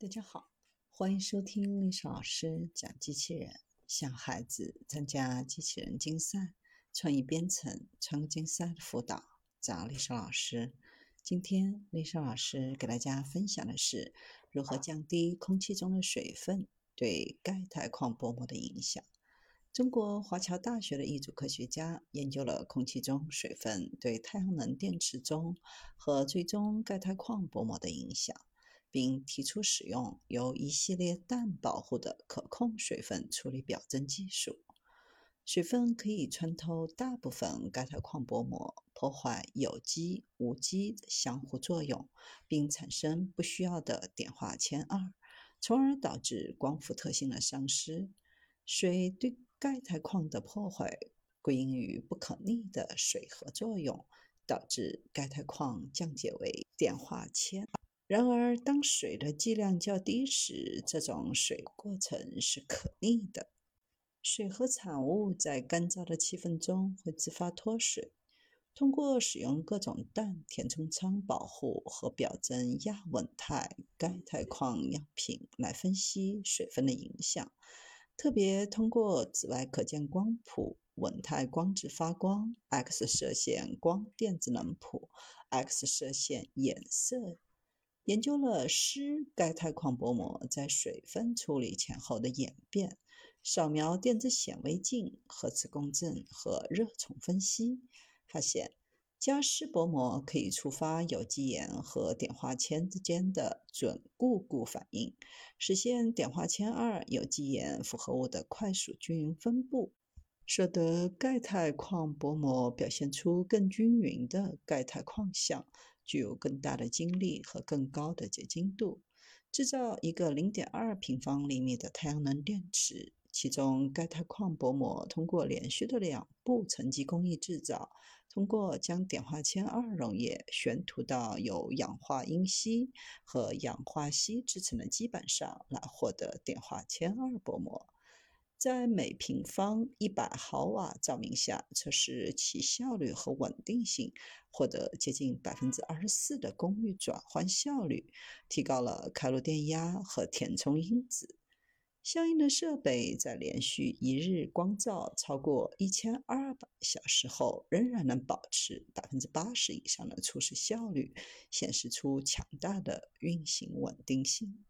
大家好，欢迎收听历史老师讲机器人，向孩子参加机器人竞赛、创意编程、创客竞赛的辅导，找历史老师。今天历史老师给大家分享的是如何降低空气中的水分对钙钛矿薄膜的影响。中国华侨大学的一组科学家研究了空气中水分对太阳能电池中和最终钙钛矿薄膜的影响。并提出使用由一系列氮保护的可控水分处理表征技术。水分可以穿透大部分钙钛矿薄膜，破坏有机无机的相互作用，并产生不需要的碘化铅二，从而导致光伏特性的丧失。水对钙钛矿的破坏归因于不可逆的水合作用，导致钙钛矿降解为碘化铅。然而，当水的剂量较低时，这种水过程是可逆的。水和产物在干燥的气氛中会自发脱水。通过使用各种氮填充舱保护和表征亚稳态钙钛矿样品来分析水分的影响，特别通过紫外可见光谱、稳态光子发光、X 射线光电子能谱、X 射线衍射。研究了湿钙钛矿薄膜在水分处理前后的演变，扫描电子显微镜、核磁共振和热重分析，发现加湿薄膜可以触发有机盐和碘化铅之间的准固固反应，实现碘化铅二有机盐复合物的快速均匀分布，使得钙钛矿薄膜表现出更均匀的钙钛矿相。具有更大的晶粒和更高的结晶度。制造一个0.2平方厘米的太阳能电池，其中钙钛矿薄膜通过连续的两步沉积工艺制造，通过将碘化铅二溶液悬涂到由氧化铟锡和氧化锡制成的基板上来获得碘化铅二薄膜。在每平方一百毫瓦照明下测试其效率和稳定性，获得接近百分之二十四的功率转换效率，提高了开路电压和填充因子。相应的设备在连续一日光照超过一千二百小时后，仍然能保持百分之八十以上的初始效率，显示出强大的运行稳定性。